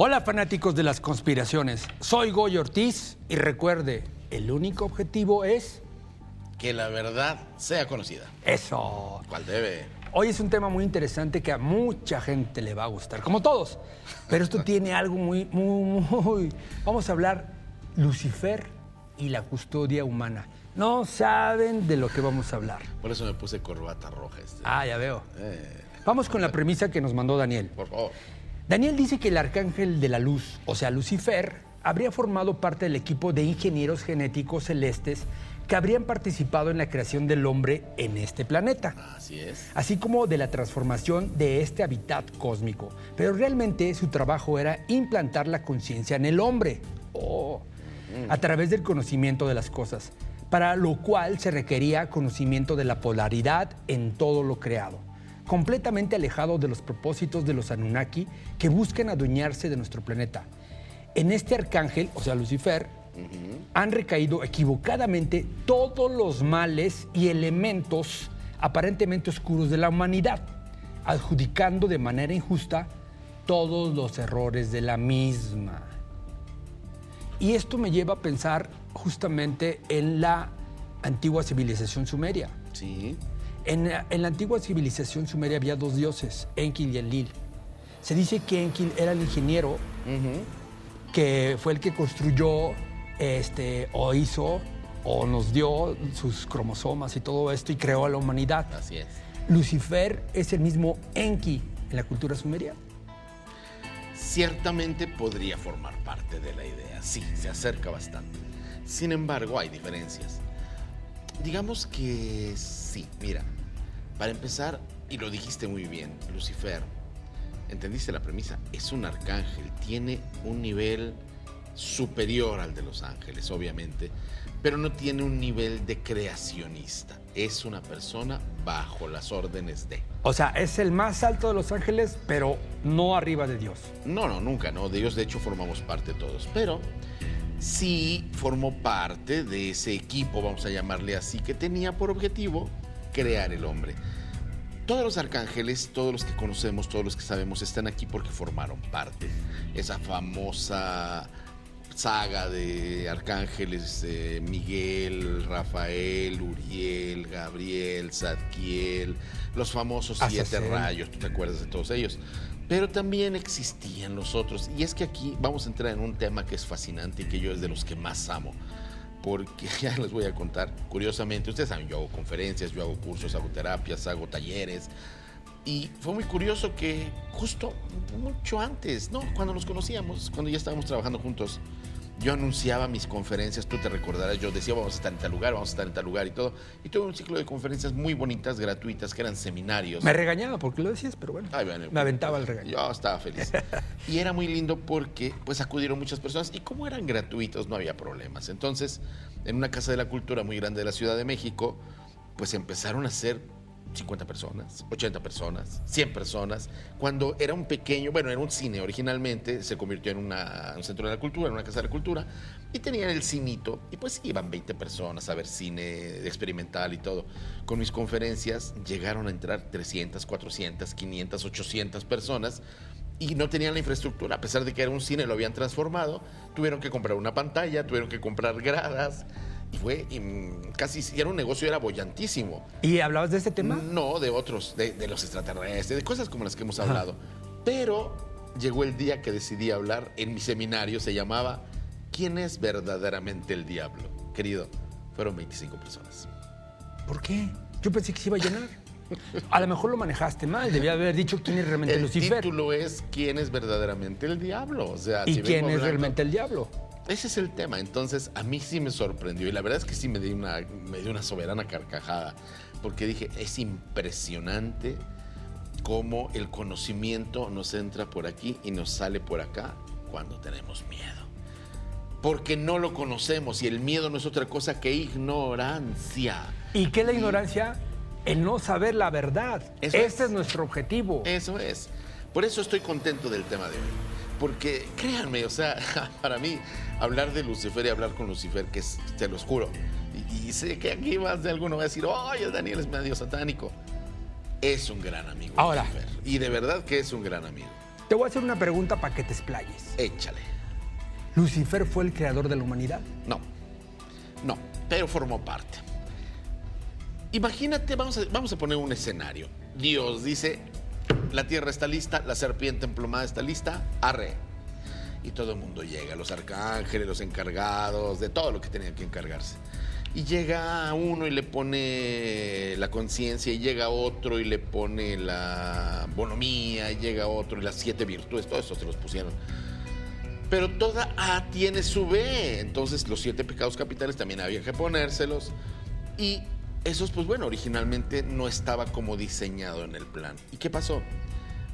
Hola fanáticos de las conspiraciones, soy Goy Ortiz y recuerde, el único objetivo es Que la verdad sea conocida. eso. ¿Cuál debe? Hoy es un tema muy interesante que a mucha gente le va a gustar, como todos, pero esto tiene algo muy, muy, muy... Vamos a hablar Lucifer y la custodia humana. No saben de lo que vamos a hablar. Por eso me puse corbata roja este. Ah, ya veo. Eh, Vamos con la premisa que nos mandó Daniel. por favor. Daniel dice que el arcángel de la luz, o sea, Lucifer, habría formado parte del equipo de ingenieros genéticos celestes que habrían participado en la creación del hombre en este planeta, Así es. así como de la transformación de este hábitat cósmico. Pero realmente su trabajo era implantar la conciencia en el hombre, oh, a través del conocimiento de las cosas, para lo cual se requería conocimiento de la polaridad en todo lo creado completamente alejado de los propósitos de los Anunnaki que buscan adueñarse de nuestro planeta. En este arcángel, o sea, Lucifer, han recaído equivocadamente todos los males y elementos aparentemente oscuros de la humanidad, adjudicando de manera injusta todos los errores de la misma. Y esto me lleva a pensar justamente en la antigua civilización sumeria. Sí. En, en la antigua civilización sumeria había dos dioses, Enki y Enlil. Se dice que Enki era el ingeniero que fue el que construyó este, o hizo o nos dio sus cromosomas y todo esto y creó a la humanidad. Así es. Lucifer es el mismo Enki en la cultura sumeria. Ciertamente podría formar parte de la idea. Sí, se acerca bastante. Sin embargo, hay diferencias. Digamos que sí, mira. Para empezar, y lo dijiste muy bien, Lucifer, entendiste la premisa, es un arcángel, tiene un nivel superior al de los ángeles, obviamente, pero no tiene un nivel de creacionista. Es una persona bajo las órdenes de. O sea, es el más alto de los ángeles, pero no arriba de Dios. No, no, nunca, no. De ellos, de hecho, formamos parte todos. Pero sí formó parte de ese equipo, vamos a llamarle así, que tenía por objetivo crear el hombre. Todos los arcángeles, todos los que conocemos, todos los que sabemos, están aquí porque formaron parte. Esa famosa saga de arcángeles, eh, Miguel, Rafael, Uriel, Gabriel, Zadkiel, los famosos siete Azazel. rayos, tú te acuerdas de todos ellos. Pero también existían los otros. Y es que aquí vamos a entrar en un tema que es fascinante y que yo es de los que más amo. Porque ya les voy a contar, curiosamente, ustedes saben, yo hago conferencias, yo hago cursos, hago terapias, hago talleres. Y fue muy curioso que justo mucho antes, ¿no? Cuando nos conocíamos, cuando ya estábamos trabajando juntos, yo anunciaba mis conferencias, tú te recordarás, yo decía vamos a estar en tal lugar, vamos a estar en tal lugar y todo. Y tuve un ciclo de conferencias muy bonitas, gratuitas, que eran seminarios. Me regañaba porque lo decías, pero bueno. Ay, bueno, me aventaba el regaño. Yo estaba feliz. Y era muy lindo porque pues acudieron muchas personas y como eran gratuitos no había problemas. Entonces, en una casa de la cultura muy grande de la Ciudad de México, pues empezaron a ser 50 personas, 80 personas, 100 personas. Cuando era un pequeño, bueno, era un cine originalmente, se convirtió en una- un centro de la cultura, en una casa de la cultura, y tenían el cinito, y pues iban 20 personas a ver cine experimental y todo. Con mis conferencias llegaron a entrar 300, 400, 500, 800 personas. Y no tenían la infraestructura, a pesar de que era un cine, lo habían transformado. Tuvieron que comprar una pantalla, tuvieron que comprar gradas. Y fue casi, era un negocio, era bollantísimo. ¿Y hablabas de este tema? No, de otros, de, de los extraterrestres, de cosas como las que hemos hablado. Pero llegó el día que decidí hablar en mi seminario, se llamaba ¿Quién es verdaderamente el diablo? Querido, fueron 25 personas. ¿Por qué? Yo pensé que se iba a llenar. A lo mejor lo manejaste mal. Debía haber dicho quién es realmente El Lucifer. título es ¿Quién es verdaderamente el diablo? O sea, ¿Y si quién es hablando- realmente el diablo? Ese es el tema. Entonces, a mí sí me sorprendió. Y la verdad es que sí me dio una, me dio una soberana carcajada. Porque dije, es impresionante cómo el conocimiento nos entra por aquí y nos sale por acá cuando tenemos miedo. Porque no lo conocemos y el miedo no es otra cosa que ignorancia. ¿Y qué es la ignorancia? El no saber la verdad. Eso Ese es. es nuestro objetivo. Eso es. Por eso estoy contento del tema de hoy. Porque créanme, o sea, para mí hablar de Lucifer y hablar con Lucifer, que es, te los juro, y, y sé que aquí más de alguno va a decir, oye, Daniel es medio satánico. Es un gran amigo. Ahora. Lucifer. Y de verdad que es un gran amigo. Te voy a hacer una pregunta para que te explayes. Échale. ¿Lucifer fue el creador de la humanidad? No, no, pero formó parte. Imagínate, vamos a, vamos a poner un escenario. Dios dice, la tierra está lista, la serpiente emplomada está lista, arre. Y todo el mundo llega, los arcángeles, los encargados, de todo lo que tenían que encargarse. Y llega uno y le pone la conciencia, y llega otro y le pone la bonomía, y llega otro y las siete virtudes, todo eso se los pusieron. Pero toda A tiene su B, entonces los siete pecados capitales también había que ponérselos. Y esos, pues bueno, originalmente no estaba como diseñado en el plan. ¿Y qué pasó?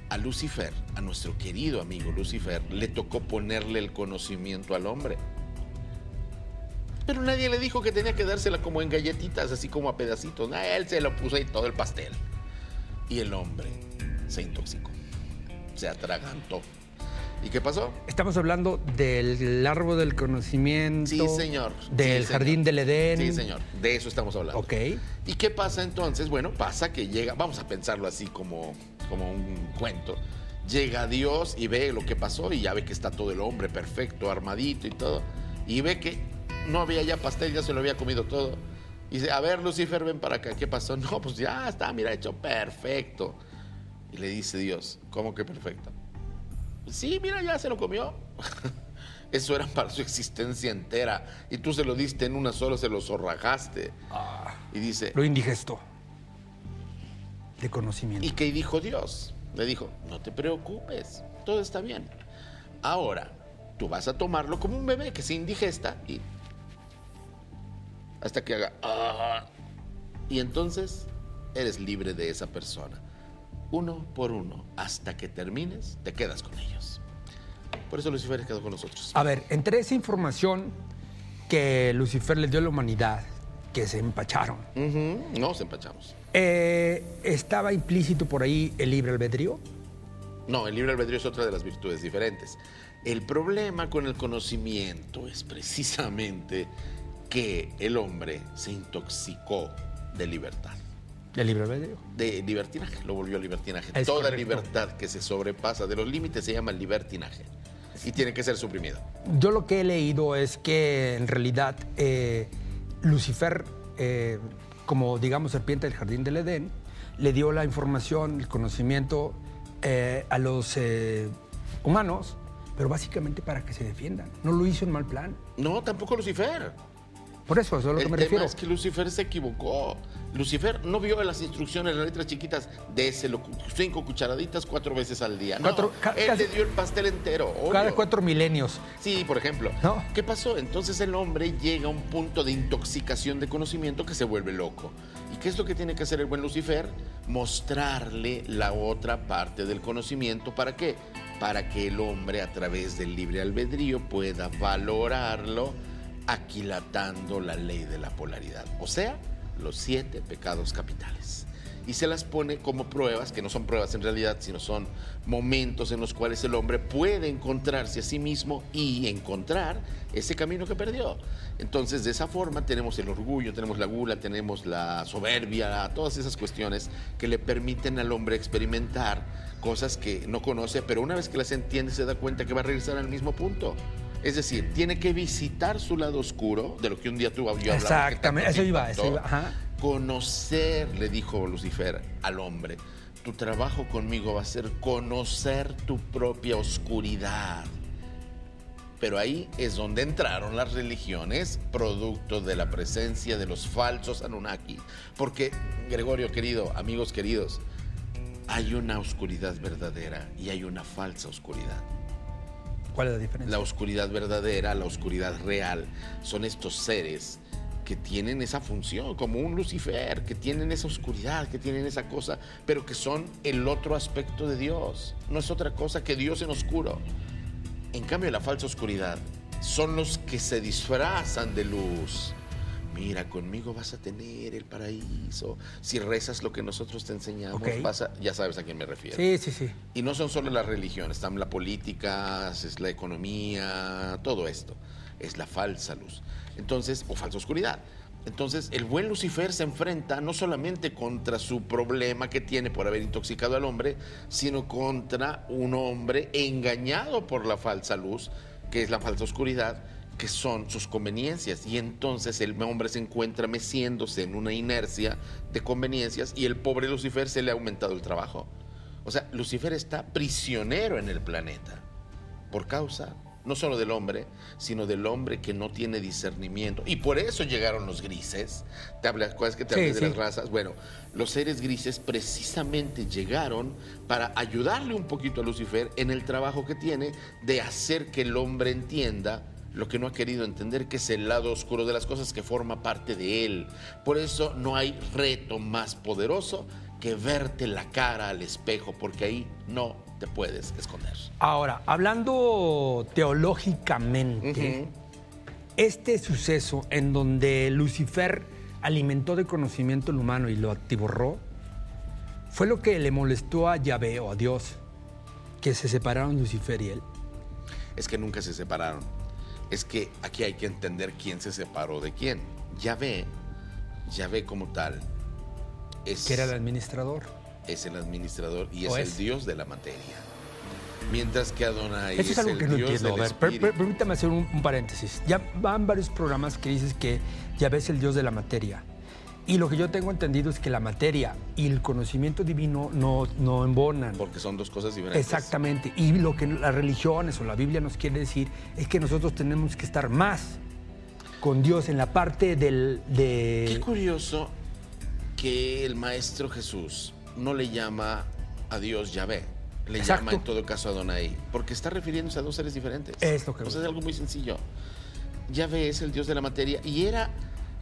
A Lucifer, a nuestro querido amigo Lucifer, le tocó ponerle el conocimiento al hombre. Pero nadie le dijo que tenía que dársela como en galletitas, así como a pedacitos. No, él se lo puso ahí todo el pastel. Y el hombre se intoxicó, se atragantó. ¿Y qué pasó? Estamos hablando del árbol del conocimiento. Sí, señor. Del Sí, jardín señor. del Edén. Sí, señor. De eso estamos hablando. Ok. ¿Y qué pasa entonces? Bueno, pasa que llega, vamos a pensarlo así como, como un cuento. Llega Dios y ve lo que pasó y ya ve que está todo el hombre perfecto, armadito y todo. Y ve que no había ya pastel, ya se lo había comido todo. Y dice, a ver, Lucifer, ven para acá. ¿Qué pasó? No, pues ya está, mira, hecho perfecto. Y le dice Dios, ¿cómo que perfecto? Sí, mira, ya se lo comió. Eso era para su existencia entera. Y tú se lo diste en una sola, se lo zorrajaste. Y dice, Lo indigestó. De conocimiento. ¿y qué dijo Dios? Le dijo, no te preocupes, todo está bien. Ahora, tú vas a tomarlo como un bebé que se indigesta y... Hasta que haga... "Ah". Y entonces eres libre de esa persona. Uno por uno, hasta que termines, te quedas con ellos. Por eso Lucifer quedó con nosotros. A ver, entre esa información que Lucifer le dio a la humanidad, que se empacharon, Ujú, Nos empachamos. eh, ¿estaba implícito por ahí el libre albedrío? No, el libre albedrío es otra de las virtudes diferentes. El problema con el conocimiento es precisamente que el hombre se intoxicó de libertad, El libre albedrío. de libertinaje, lo volvió libertinaje. Es Toda correcto. libertad que se sobrepasa de los límites se llama libertinaje y tiene que ser suprimida. Yo lo que he leído es que en realidad eh, Lucifer, eh, como digamos serpiente del jardín del Edén, le dio la información, el conocimiento eh, a los humanos, pero básicamente para que se defiendan. No lo hizo en mal plan. No, tampoco Lucifer. Por eso, eso es lo que El me tema refiero. es que Lucifer se equivocó. Lucifer no vio las instrucciones, las letras chiquitas, déselo cinco cucharaditas cuatro veces al día. No, Cuatro- él casi- le dio el pastel entero. Cada obvio. cuatro milenios. Sí, por ejemplo. No. ¿Qué pasó? Entonces el hombre llega a un punto de intoxicación de conocimiento que se vuelve loco. ¿Y qué es lo que tiene que hacer el buen Lucifer? Mostrarle la otra parte del conocimiento. ¿Para qué? Para que el hombre a través del libre albedrío pueda valorarlo aquilatando la ley de la polaridad. O sea, los siete pecados capitales y se las pone como pruebas, que no son pruebas en realidad, sino son momentos en los cuales el hombre puede encontrarse a sí mismo y encontrar ese camino que perdió. Entonces, de esa forma tenemos el orgullo, tenemos la gula, tenemos la soberbia, todas esas cuestiones que le permiten al hombre experimentar cosas que no conoce, pero una vez que las entiende se da cuenta que va a regresar al mismo punto. Es decir, tiene que visitar su lado oscuro, de lo que un día tú yo Exactamente, eso iba, eso iba, ajá. Conocer, le dijo Lucifer al hombre, tu trabajo conmigo va a ser conocer tu propia oscuridad. Pero ahí es donde entraron las religiones, producto de la presencia de los falsos Anunnaki. Porque, Gregorio querido, amigos queridos, hay una oscuridad verdadera y hay una falsa oscuridad. ¿Cuál es la diferencia? La oscuridad verdadera, la oscuridad real, son estos seres que tienen esa función, como un Lucifer, que tienen esa oscuridad, que tienen esa cosa, pero que son el otro aspecto de Dios. No es otra cosa que Dios en oscuro. En cambio, la falsa oscuridad son los que se disfrazan de luz. Mira, conmigo vas a tener el paraíso. Si rezas lo que nosotros te enseñamos, Ok. vas a- ya sabes a quién me refiero. Sí, sí, sí. Y no son solo las religiones, están la política, es la economía, todo esto. Es la falsa luz. Entonces, o falsa oscuridad. Entonces, el buen Lucifer se enfrenta no solamente contra su problema que tiene por haber intoxicado al hombre, sino contra un hombre engañado por la falsa luz, que es la falsa oscuridad, que son sus conveniencias. Y entonces el hombre se encuentra meciéndose en una inercia de conveniencias y el pobre Lucifer se le ha aumentado el trabajo. O sea, Lucifer está prisionero en el planeta por causa no solo del hombre, sino del hombre que no tiene discernimiento. Y por eso llegaron los grises. ¿Te hablas, ¿Cuál es que te hablas de las razas? Bueno, los seres grises precisamente llegaron para ayudarle un poquito a Lucifer en el trabajo que tiene de hacer que el hombre entienda lo que no ha querido entender, que es el lado oscuro de las cosas que forma parte de él. Por eso no hay reto más poderoso que verte la cara al espejo, porque ahí no te puedes esconder. Ahora, hablando teológicamente, este suceso en donde Lucifer alimentó de conocimiento el humano y lo atiborró, fue lo que le molestó a Yahvé o a Dios, que se separaron Lucifer y él. Es que nunca se separaron. Es que aquí hay que entender quién se separó de quién. Yahvé, Yahvé como tal, es... Que era el administrador es el administrador y es, el Dios de la materia. Mientras que Adonai Eso es, algo que no entiendo. A ver, permítame hacer un, paréntesis. Ya van varios programas que dices que ya ves el Dios de la materia. Y lo que yo tengo entendido es que la materia y el conocimiento divino no, no embonan. Porque son dos cosas diferentes. Exactamente. Y lo que las religiones o la Biblia nos quiere decir es que nosotros tenemos que estar más con Dios en la parte del... De... Qué curioso que el Maestro Jesús no le llama a Dios Yahvé, le llama en todo caso a Adonai, porque está refiriéndose a dos seres diferentes. Es lo que... O sea, es algo muy sencillo. Yahvé es el Dios de la materia y era,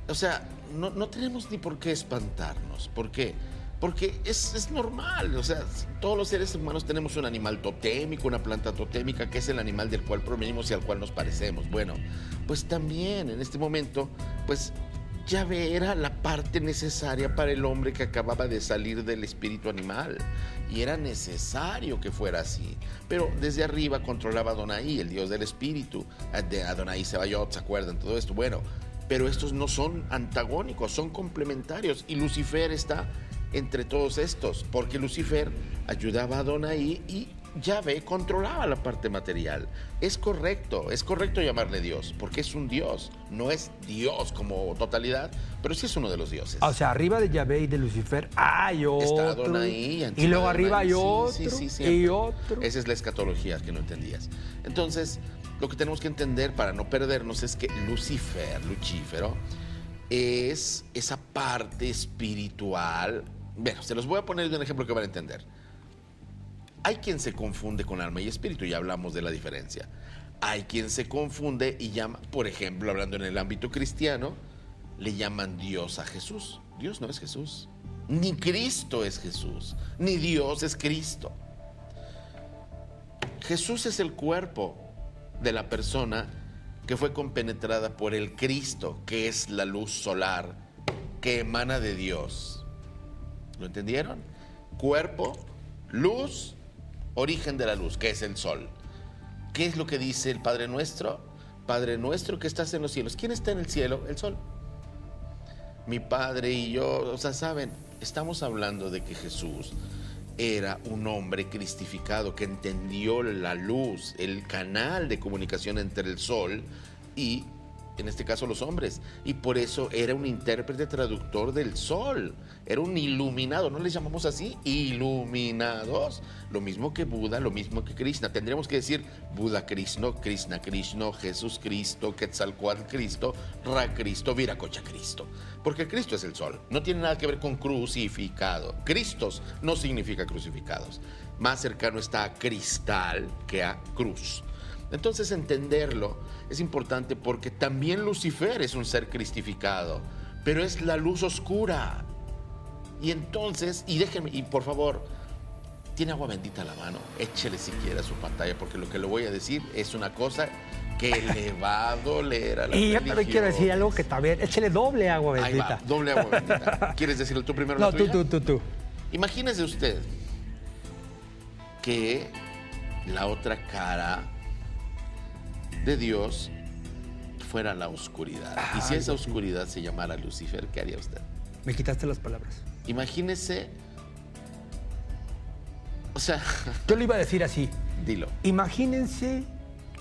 o sea, no, tenemos ni por qué espantarnos. ¿Por qué? Porque es, es, normal, o sea, todos los seres humanos tenemos un animal totémico, una planta totémica, que es el animal del cual provenimos y al cual nos parecemos. Bueno, pues también en este momento, pues Yahvé era la parte necesaria para el hombre que acababa de salir del espíritu animal. Y era necesario que fuera así. Pero desde arriba controlaba a Adonai, el dios del espíritu. De Adonai Sebayot, ¿se acuerdan? Todo esto. Bueno, pero estos no son antagónicos, son complementarios. Y Lucifer está entre todos estos, porque Lucifer ayudaba a Adonai y Yahvé controlaba la parte material. Es correcto, es correcto llamarle Dios, porque es un Dios. No es Dios como totalidad, pero sí es uno de los dioses. O sea, arriba de Yahvé y de Lucifer hay otro. y luego arriba hay otro. y otro. Esa es la escatología que no entendías. Entonces, lo que tenemos que entender para no perdernos es que Lucifer, Lucífero, es esa parte espiritual. Bueno, se los voy a poner de un ejemplo que van a entender. Hay quien se confunde con alma y espíritu, ya hablamos de la diferencia. Hay quien se confunde y llama, por ejemplo, hablando en el ámbito cristiano, le llaman Dios a Jesús. Dios no es Jesús. Ni Cristo es Jesús. Ni Dios es Cristo. Jesús es el cuerpo de la persona que fue compenetrada por el Cristo, que es la luz solar que emana de Dios. ¿Lo entendieron? Cuerpo, luz origen de la luz, que es el sol. ¿Qué es lo que dice el Padre Nuestro? Padre Nuestro que estás en los cielos. ¿Quién está en el cielo? El sol. Mi Padre y yo, o sea, saben, estamos hablando de que Jesús era un hombre cristificado que entendió la luz, el canal de comunicación entre el sol y en este caso los hombres, y por eso era un intérprete traductor del sol, era un iluminado, ¿no les llamamos así? Iluminados, lo mismo que Buda, lo mismo que Krishna, tendríamos que decir Buda Krishna, Krishna Krishna, Jesús Cristo, Quetzalcoatl Cristo, Ra Cristo, Viracocha Cristo, porque Cristo es el sol, no tiene nada que ver con crucificado, Cristos no significa crucificados, más cercano está a cristal que a cruz. Entonces entenderlo es importante porque también Lucifer es un ser cristificado, pero es la luz oscura. Y entonces, y déjenme, y por favor, tiene agua bendita a la mano, échele siquiera su pantalla, porque lo que le voy a decir es una cosa que le va a doler a la Y yo también quiero decir algo que también, échele doble agua bendita. doble agua bendita. ¿Quieres decirlo tú primero? No, tú, tú, tú, tú. Imagínese usted que la otra cara de Dios fuera la oscuridad y si esa oscuridad se llamara Lucifer, ¿qué haría usted? Me quitaste las palabras. Imagínese, o sea, Yo le iba a decir así. dilo. Imagínense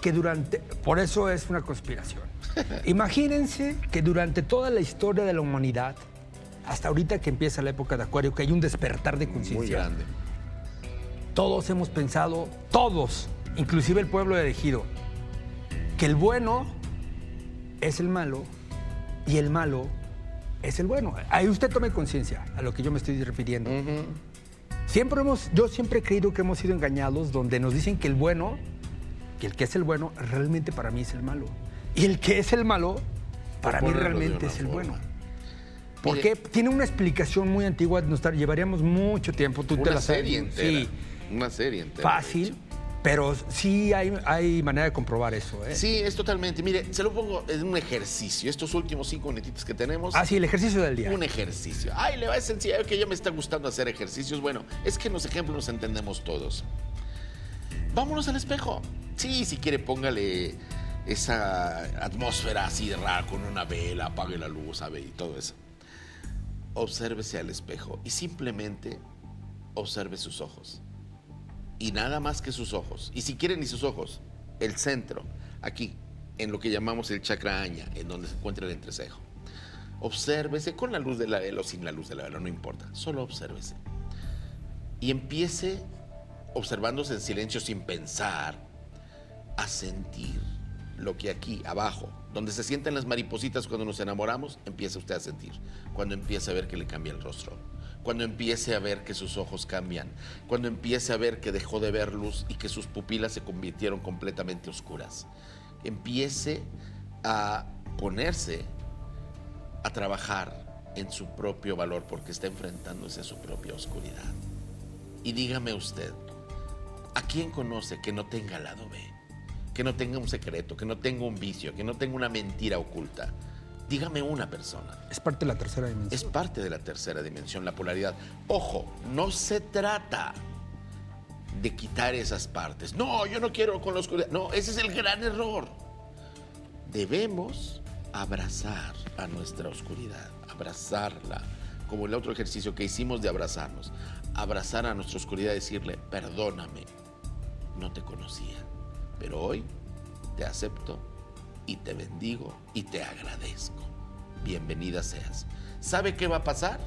que durante, por eso es una conspiración. Imagínense que durante toda la historia de la humanidad, hasta ahorita que empieza la época de Acuario, que hay un despertar de Muy conciencia. grande. Todos hemos pensado, todos, inclusive el pueblo elegido, que el bueno es el malo y el malo es el bueno. Ahí usted tome conciencia a lo que yo me estoy refiriendo. Siempre hemos, yo siempre he creído que hemos sido engañados donde nos dicen que el bueno, que el que es el bueno, realmente para mí es el malo. Y el que es el malo, para mí realmente es el forma. bueno. Porque Mire. tiene una explicación muy antigua, nos llevaríamos mucho tiempo. Tú te la sabes. serie entera. Sí, Una serie entera. fácil. Pero sí hay, hay manera de comprobar eso. ¿eh? Sí, es totalmente. Mire, se lo pongo en un ejercicio. Estos últimos cinco minutitos que tenemos. Ah, sí, el ejercicio del día. Un ejercicio. Ay, le va a sencillo, que ya me está gustando hacer ejercicios. Bueno, es que en los ejemplos nos entendemos todos. Vámonos al espejo. Sí, si quiere, póngale esa atmósfera así de rara con una vela, apague la luz, ¿sabe? Y todo eso. Obsérvese al espejo y simplemente observe sus ojos. Y nada más que sus ojos. Y si quieren ni sus ojos, el centro, aquí, en lo que llamamos el chakra aña, en donde se encuentra el entrecejo. Obsérvese con la luz de la vela o sin la luz de la vela, no importa. Solo obsérvese. Y empiece observándose en silencio sin pensar a sentir lo que aquí abajo, donde se sienten las maripositas cuando nos enamoramos, empieza usted a sentir. Cuando empiece a ver que le cambia el rostro. Cuando empiece a ver que sus ojos cambian. Cuando empiece a ver que dejó de ver luz y que sus pupilas se convirtieron completamente oscuras. Empiece a ponerse a trabajar en su propio valor porque está enfrentándose a su propia oscuridad. Y dígame usted, ¿a quién conoce que no tenga lado B? Que no tenga un secreto, que no tenga un vicio, que no tenga una mentira oculta. Dígame una persona. Es parte de la tercera Es dimensión. parte de la tercera dimensión, la polaridad. Ojo, no se trata de quitar esas partes. No, yo no quiero con la oscuridad. No, ese es el gran error. Debemos abrazar a nuestra oscuridad, abrazarla, como el otro ejercicio que hicimos de abrazarnos. Abrazar a nuestra oscuridad y decirle, perdóname, no te conocía, pero hoy te acepto y te bendigo y te agradezco. Bienvenida seas. ¿Sabe qué va a pasar?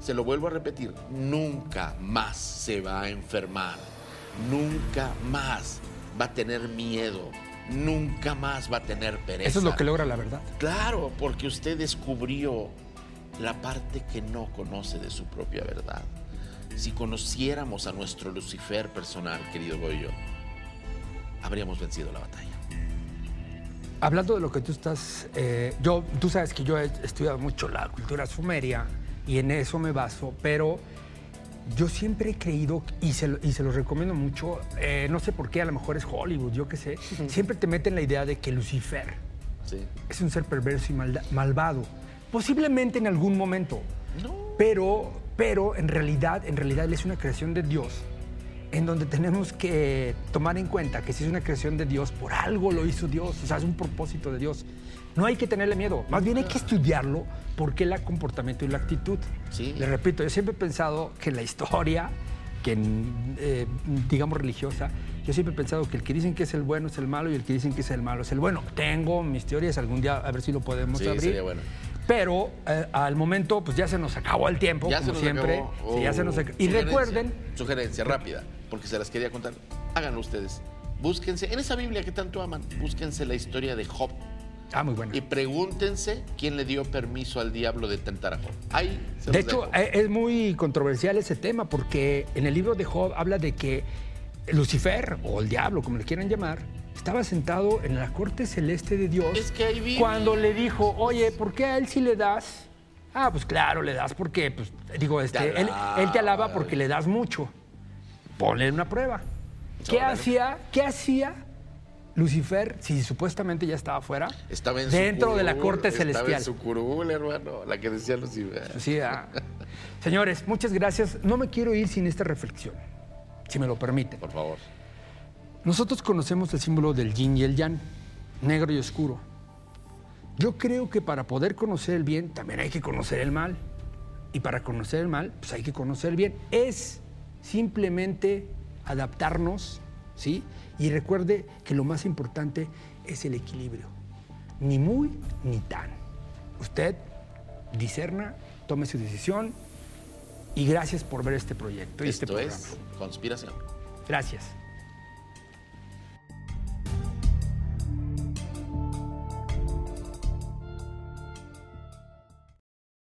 Se lo vuelvo a repetir, nunca más se va a enfermar, nunca más va a tener miedo, nunca más va a tener pereza. Eso es lo que logra la verdad. Claro, porque usted descubrió la parte que no conoce de su propia verdad. Si conociéramos a nuestro Lucifer personal, querido Goyo, habríamos vencido la batalla. Hablando de lo que tú estás, eh, yo, tú sabes que yo he estudiado mucho la cultura sumeria y en eso me baso, pero yo siempre he creído, y se, lo- y se los recomiendo mucho, eh, no sé por qué, a lo mejor es Hollywood, yo qué sé, siempre te meten la idea de que Lucifer ¿sí? es un ser perverso y malda- malvado. Posiblemente en algún momento, pero, pero en realidad, en realidad él es una creación de Dios, en donde tenemos que tomar en cuenta que si es una creación de Dios, por algo lo hizo Dios, o sea, es un propósito de Dios. No hay que tenerle miedo, más bien hay que estudiarlo porque el comportamiento y la actitud. Sí. Le repito, yo siempre he pensado que en la historia, que eh, digamos religiosa, yo siempre he pensado que el que dicen que es el bueno es el malo y el que dicen que es el malo es el bueno. Tengo mis teorías, algún día a ver si lo podemos Sí, abrir. sería bueno. Pero eh, al momento, pues ya se nos acabó el tiempo, Ya como siempre. acabó. Sí, ya se Oh, nos acabó. Y sugerencia, recuerden, Sugerencia rápida, porque se las quería contar. Háganlo ustedes. Búsquense, en esa Biblia que tanto aman, búsquense la historia de Job ah, muy bueno. y pregúntense quién le dio permiso al diablo de tentar a Job. Ahí se De hecho, dejo. eh, es muy controversial ese tema porque en el libro de Job habla de que Lucifer, o el diablo, como le quieran llamar, estaba sentado en la corte celeste de Dios Es que ahí vive. cuando le dijo, oye, ¿por qué a él sí le das? Ah, pues claro, le das porque, pues, digo, este, Te él, él te alaba porque le das mucho. Ponle una prueba. ¿Qué Órale. hacía? ¿Qué hacía Lucifer si supuestamente ya estaba fuera? Estaba en su dentro de la curul, corte Estaba celestial. en su curul, hermano, la que decía Lucifer. Sí, ah. Señores, muchas gracias. No me quiero ir sin esta reflexión, si me lo permiten. Por favor. Nosotros conocemos el símbolo del yin y el yang, negro y oscuro. Yo creo que para poder conocer el bien también hay que conocer el mal. Y para conocer el mal, pues hay que conocer el bien. Es simplemente adaptarnos, ¿sí? Y recuerde que lo más importante es el equilibrio. Ni muy ni tan. Usted discerna, tome su decisión y gracias por ver este proyecto y este Esto programa. es conspiración. Gracias.